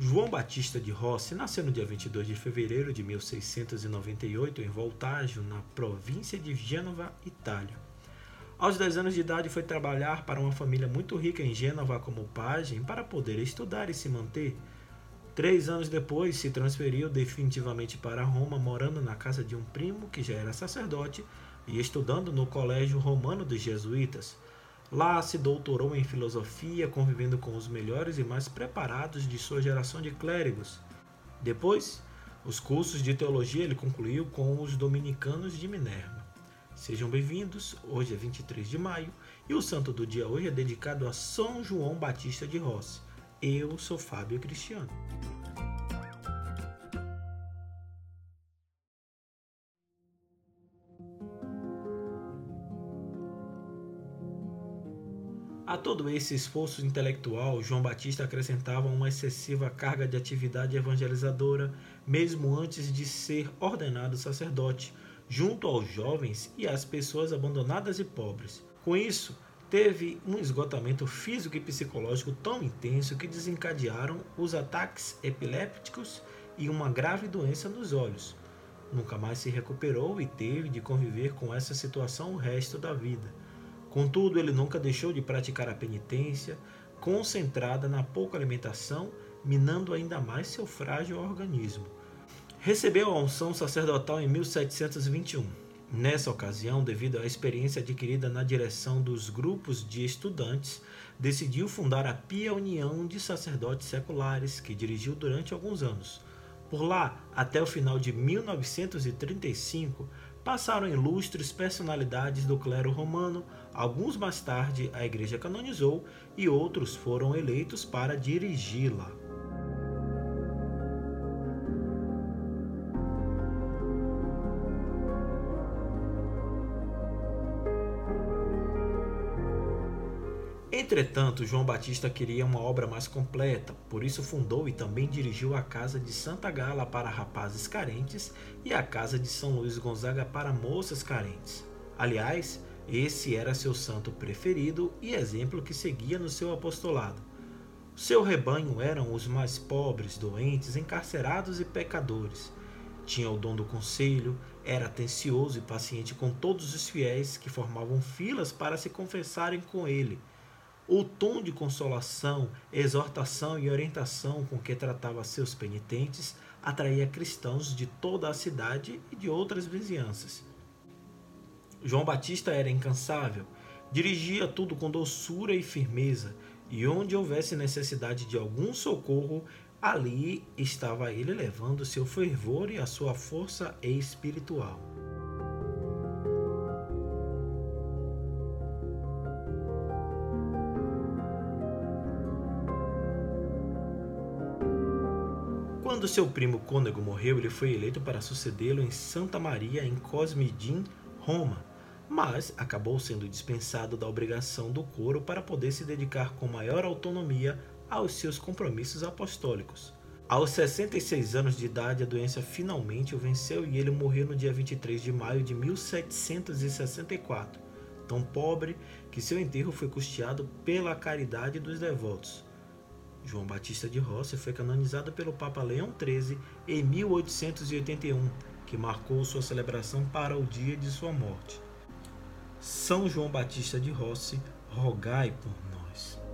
João Batista de Rossi nasceu no dia 22 de fevereiro de 1698 em Voltaggio, na província de Gênova, Itália. Aos 10 anos de idade foi trabalhar para uma família muito rica em Gênova como pajem para poder estudar e se manter. Três anos depois se transferiu definitivamente para Roma, morando na casa de um primo que já era sacerdote e estudando no Colégio Romano dos Jesuítas. Lá se doutorou em filosofia, convivendo com os melhores e mais preparados de sua geração de clérigos. Depois, os cursos de teologia ele concluiu com os dominicanos de Minerva. Sejam bem-vindos, hoje é 23 de maio e o santo do dia hoje é dedicado a São João Batista de Rossi. Eu sou Fábio Cristiano. A todo esse esforço intelectual, João Batista acrescentava uma excessiva carga de atividade evangelizadora, mesmo antes de ser ordenado sacerdote, junto aos jovens e às pessoas abandonadas e pobres. Com isso, teve um esgotamento físico e psicológico tão intenso que desencadearam os ataques epilépticos e uma grave doença nos olhos. Nunca mais se recuperou e teve de conviver com essa situação o resto da vida. Contudo, ele nunca deixou de praticar a penitência, concentrada na pouca alimentação, minando ainda mais seu frágil organismo. Recebeu a unção sacerdotal em 1721. Nessa ocasião, devido à experiência adquirida na direção dos grupos de estudantes, decidiu fundar a Pia União de Sacerdotes Seculares, que dirigiu durante alguns anos. Por lá, até o final de 1935, passaram ilustres personalidades do clero romano, alguns mais tarde a igreja canonizou e outros foram eleitos para dirigi-la. Entretanto, João Batista queria uma obra mais completa, por isso fundou e também dirigiu a Casa de Santa Gala para rapazes carentes e a Casa de São Luís Gonzaga para moças carentes. Aliás, esse era seu santo preferido e exemplo que seguia no seu apostolado. Seu rebanho eram os mais pobres, doentes, encarcerados e pecadores. Tinha o dom do conselho, era atencioso e paciente com todos os fiéis que formavam filas para se confessarem com ele o tom de consolação, exortação e orientação com que tratava seus penitentes atraía cristãos de toda a cidade e de outras vizinhanças. João Batista era incansável, dirigia tudo com doçura e firmeza, e onde houvesse necessidade de algum socorro, ali estava ele levando seu fervor e a sua força espiritual. Quando seu primo Cônego morreu, ele foi eleito para sucedê-lo em Santa Maria, em Cosmidin, Roma, mas acabou sendo dispensado da obrigação do coro para poder se dedicar com maior autonomia aos seus compromissos apostólicos. Aos 66 anos de idade, a doença finalmente o venceu e ele morreu no dia 23 de maio de 1764, tão pobre que seu enterro foi custeado pela caridade dos devotos. João Batista de Rossi foi canonizado pelo Papa Leão XIII em 1881, que marcou sua celebração para o dia de sua morte. São João Batista de Rossi, rogai por nós.